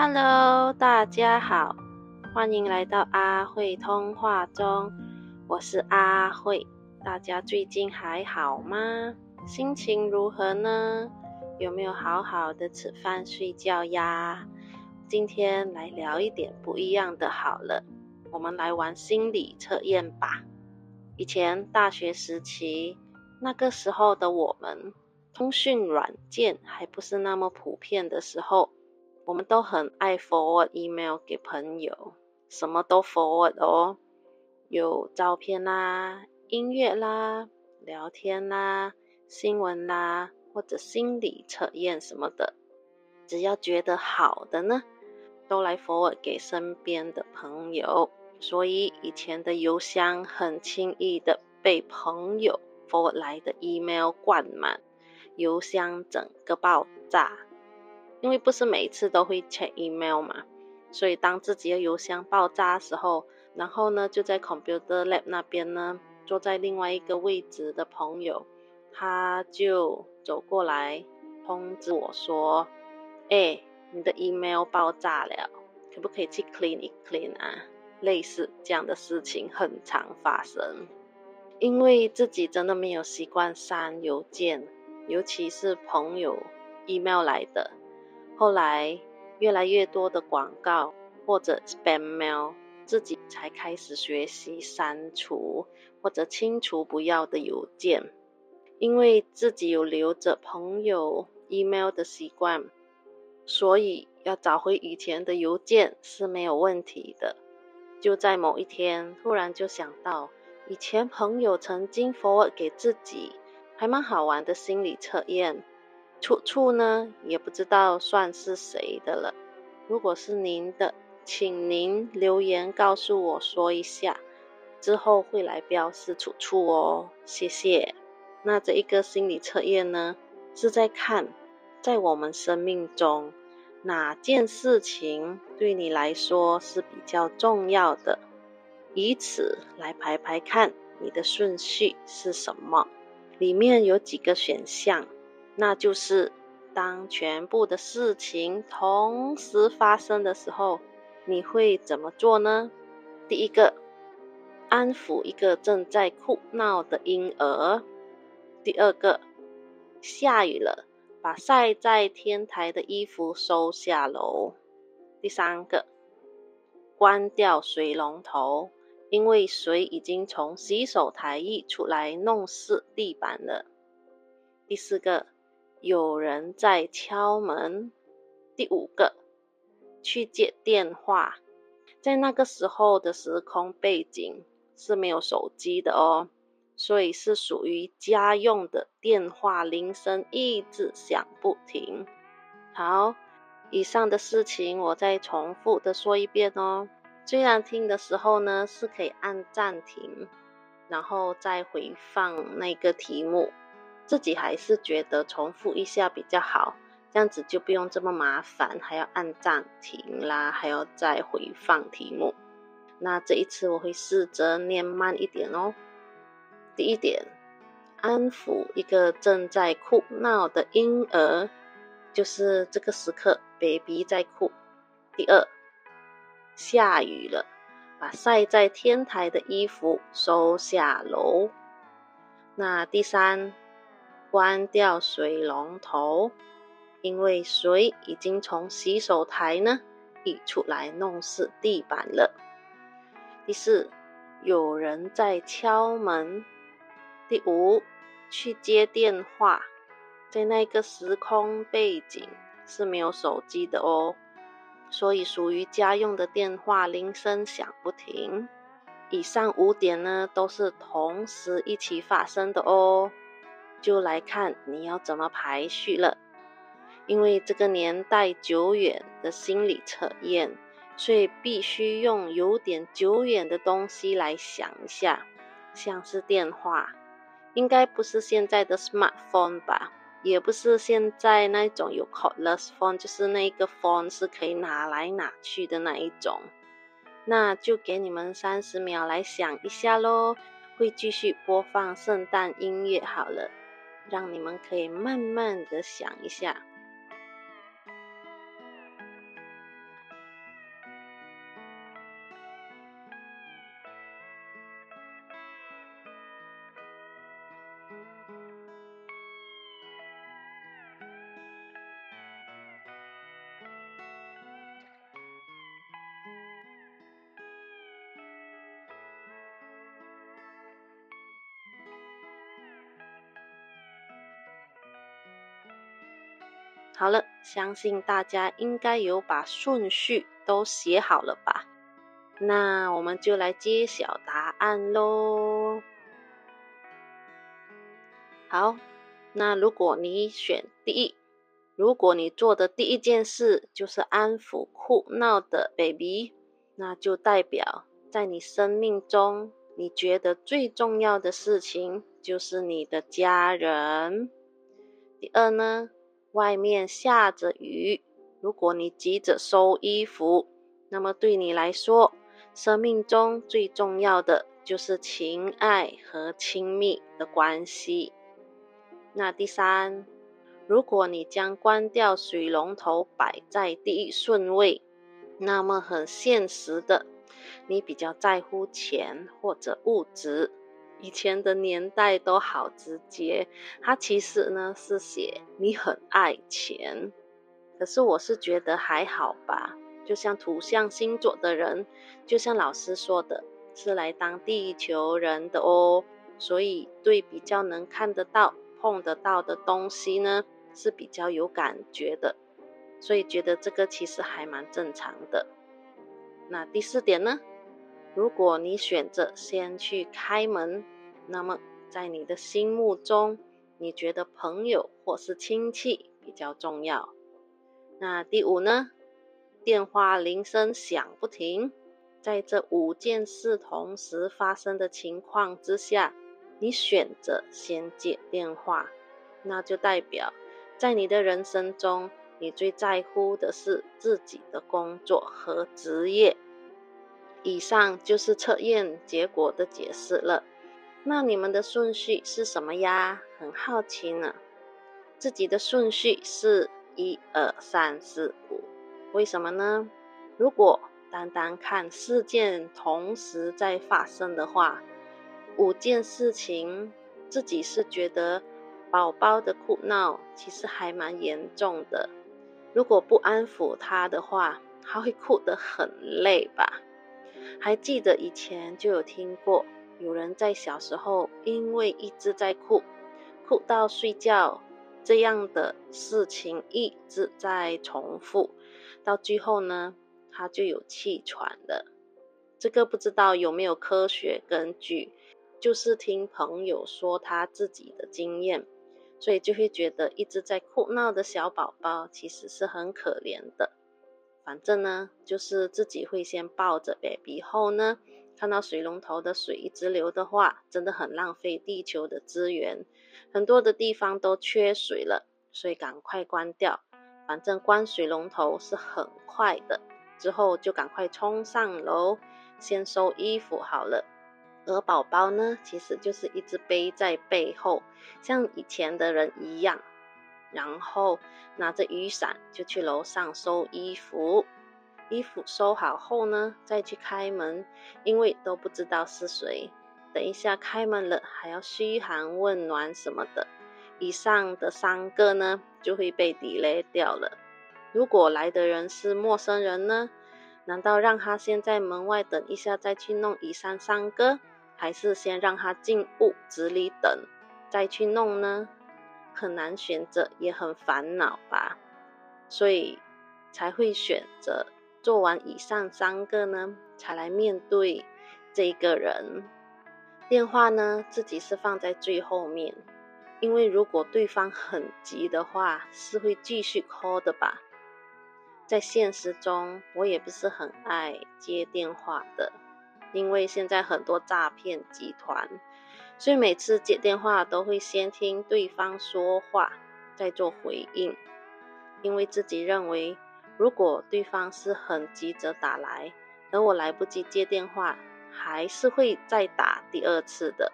Hello，大家好，欢迎来到阿慧通话中，我是阿慧。大家最近还好吗？心情如何呢？有没有好好的吃饭睡觉呀？今天来聊一点不一样的，好了，我们来玩心理测验吧。以前大学时期，那个时候的我们，通讯软件还不是那么普遍的时候。我们都很爱 forward email 给朋友，什么都 forward 哦，有照片啦、音乐啦、聊天啦、新闻啦，或者心理测验什么的，只要觉得好的呢，都来 forward 给身边的朋友。所以以前的邮箱很轻易的被朋友 forward 来的 email 灌满，邮箱整个爆炸。因为不是每次都会 check email 嘛，所以当自己的邮箱爆炸时候，然后呢就在 computer lab 那边呢，坐在另外一个位置的朋友，他就走过来通知我说：“哎，你的 email 爆炸了，可不可以去 clean 一 clean 啊？”类似这样的事情很常发生，因为自己真的没有习惯删邮件，尤其是朋友 email 来的。后来越来越多的广告或者 spam mail，自己才开始学习删除或者清除不要的邮件。因为自己有留着朋友 email 的习惯，所以要找回以前的邮件是没有问题的。就在某一天，突然就想到以前朋友曾经 forward 给自己还蛮好玩的心理测验。出处呢，也不知道算是谁的了。如果是您的，请您留言告诉我说一下，之后会来标示出处哦，谢谢。那这一个心理测验呢，是在看在我们生命中哪件事情对你来说是比较重要的，以此来排排看你的顺序是什么。里面有几个选项。那就是当全部的事情同时发生的时候，你会怎么做呢？第一个，安抚一个正在哭闹的婴儿；第二个，下雨了，把晒在天台的衣服收下楼；第三个，关掉水龙头，因为水已经从洗手台溢出来，弄湿地板了；第四个。有人在敲门。第五个，去接电话。在那个时候的时空背景是没有手机的哦，所以是属于家用的电话铃声一直响不停。好，以上的事情我再重复的说一遍哦。虽然听的时候呢是可以按暂停，然后再回放那个题目。自己还是觉得重复一下比较好，这样子就不用这么麻烦，还要按暂停啦，还要再回放题目。那这一次我会试着念慢一点哦。第一点，安抚一个正在哭闹的婴儿，就是这个时刻，baby 在哭。第二，下雨了，把晒在天台的衣服收下楼。那第三。关掉水龙头，因为水已经从洗手台呢溢出来，弄湿地板了。第四，有人在敲门。第五，去接电话。在那个时空背景是没有手机的哦，所以属于家用的电话铃声响不停。以上五点呢，都是同时一起发生的哦。就来看你要怎么排序了，因为这个年代久远的心理测验，所以必须用有点久远的东西来想一下，像是电话，应该不是现在的 smartphone 吧，也不是现在那种有 cordless phone，就是那个 phone 是可以拿来拿去的那一种，那就给你们三十秒来想一下喽，会继续播放圣诞音乐好了。让你们可以慢慢的想一下。好了，相信大家应该有把顺序都写好了吧？那我们就来揭晓答案喽。好，那如果你选第一，如果你做的第一件事就是安抚哭闹的 baby，那就代表在你生命中，你觉得最重要的事情就是你的家人。第二呢？外面下着雨，如果你急着收衣服，那么对你来说，生命中最重要的就是情爱和亲密的关系。那第三，如果你将关掉水龙头摆在第一顺位，那么很现实的，你比较在乎钱或者物质。以前的年代都好直接，他其实呢是写你很爱钱，可是我是觉得还好吧。就像土象星座的人，就像老师说的，是来当地球人的哦，所以对比较能看得到、碰得到的东西呢是比较有感觉的，所以觉得这个其实还蛮正常的。那第四点呢？如果你选择先去开门，那么在你的心目中，你觉得朋友或是亲戚比较重要？那第五呢？电话铃声响不停，在这五件事同时发生的情况之下，你选择先接电话，那就代表在你的人生中，你最在乎的是自己的工作和职业。以上就是测验结果的解释了。那你们的顺序是什么呀？很好奇呢。自己的顺序是一二三四五，为什么呢？如果单单看事件同时在发生的话，五件事情自己是觉得宝宝的哭闹其实还蛮严重的。如果不安抚他的话，他会哭得很累吧？还记得以前就有听过，有人在小时候因为一直在哭，哭到睡觉这样的事情一直在重复，到最后呢，他就有气喘了。这个不知道有没有科学根据，就是听朋友说他自己的经验，所以就会觉得一直在哭闹的小宝宝其实是很可怜的。反正呢，就是自己会先抱着 baby 后呢，看到水龙头的水一直流的话，真的很浪费地球的资源，很多的地方都缺水了，所以赶快关掉。反正关水龙头是很快的，之后就赶快冲上楼，先收衣服好了。而宝宝呢，其实就是一直背在背后，像以前的人一样。然后拿着雨伞就去楼上收衣服，衣服收好后呢，再去开门，因为都不知道是谁。等一下开门了，还要嘘寒问暖什么的，以上的三个呢就会被 delay 掉了。如果来的人是陌生人呢，难道让他先在门外等一下再去弄以上三个，还是先让他进屋子里等再去弄呢？很难选择，也很烦恼吧，所以才会选择做完以上三个呢，才来面对这个人。电话呢，自己是放在最后面，因为如果对方很急的话，是会继续 call 的吧。在现实中，我也不是很爱接电话的，因为现在很多诈骗集团。所以每次接电话都会先听对方说话，再做回应，因为自己认为，如果对方是很急着打来，而我来不及接电话，还是会再打第二次的。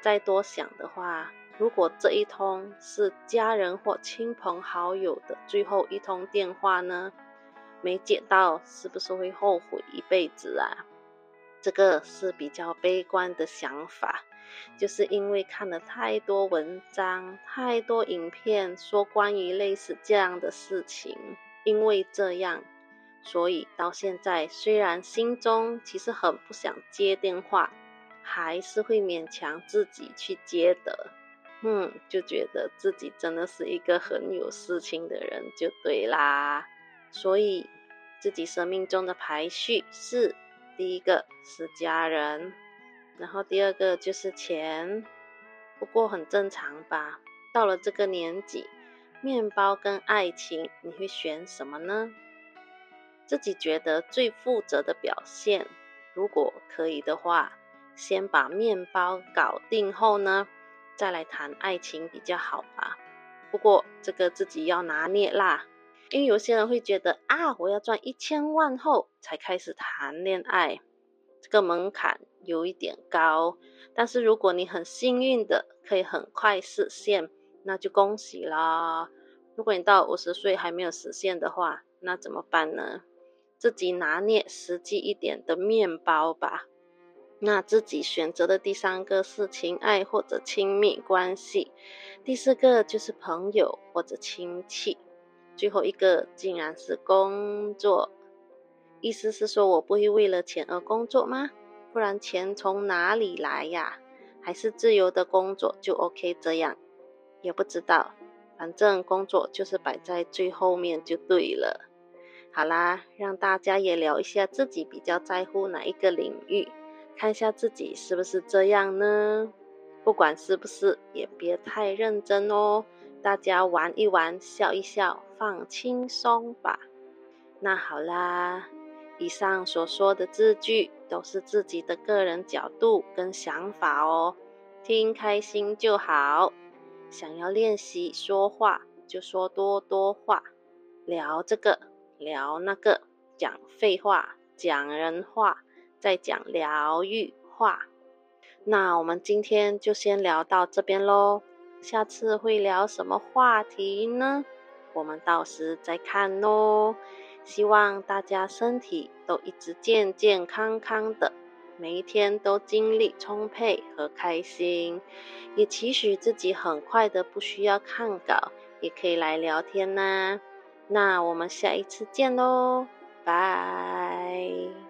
再多想的话，如果这一通是家人或亲朋好友的最后一通电话呢？没接到，是不是会后悔一辈子啊？这个是比较悲观的想法，就是因为看了太多文章、太多影片说关于类似这样的事情，因为这样，所以到现在虽然心中其实很不想接电话，还是会勉强自己去接的。嗯，就觉得自己真的是一个很有事情的人，就对啦。所以自己生命中的排序是。第一个是家人，然后第二个就是钱，不过很正常吧。到了这个年纪，面包跟爱情，你会选什么呢？自己觉得最负责的表现，如果可以的话，先把面包搞定后呢，再来谈爱情比较好吧。不过这个自己要拿捏啦。因为有些人会觉得啊，我要赚一千万后才开始谈恋爱，这个门槛有一点高。但是如果你很幸运的可以很快实现，那就恭喜啦。如果你到五十岁还没有实现的话，那怎么办呢？自己拿捏实际一点的面包吧。那自己选择的第三个是情爱或者亲密关系，第四个就是朋友或者亲戚。最后一个竟然是工作，意思是说我不会为了钱而工作吗？不然钱从哪里来呀？还是自由的工作就 OK？这样也不知道，反正工作就是摆在最后面就对了。好啦，让大家也聊一下自己比较在乎哪一个领域，看一下自己是不是这样呢？不管是不是，也别太认真哦。大家玩一玩，笑一笑，放轻松吧。那好啦，以上所说的字句都是自己的个人角度跟想法哦，听开心就好。想要练习说话，就说多多话，聊这个聊那个，讲废话，讲人话，再讲疗愈话。那我们今天就先聊到这边喽。下次会聊什么话题呢？我们到时再看喽。希望大家身体都一直健健康康的，每一天都精力充沛和开心。也期许自己很快的不需要看稿，也可以来聊天呢。那我们下一次见喽，拜。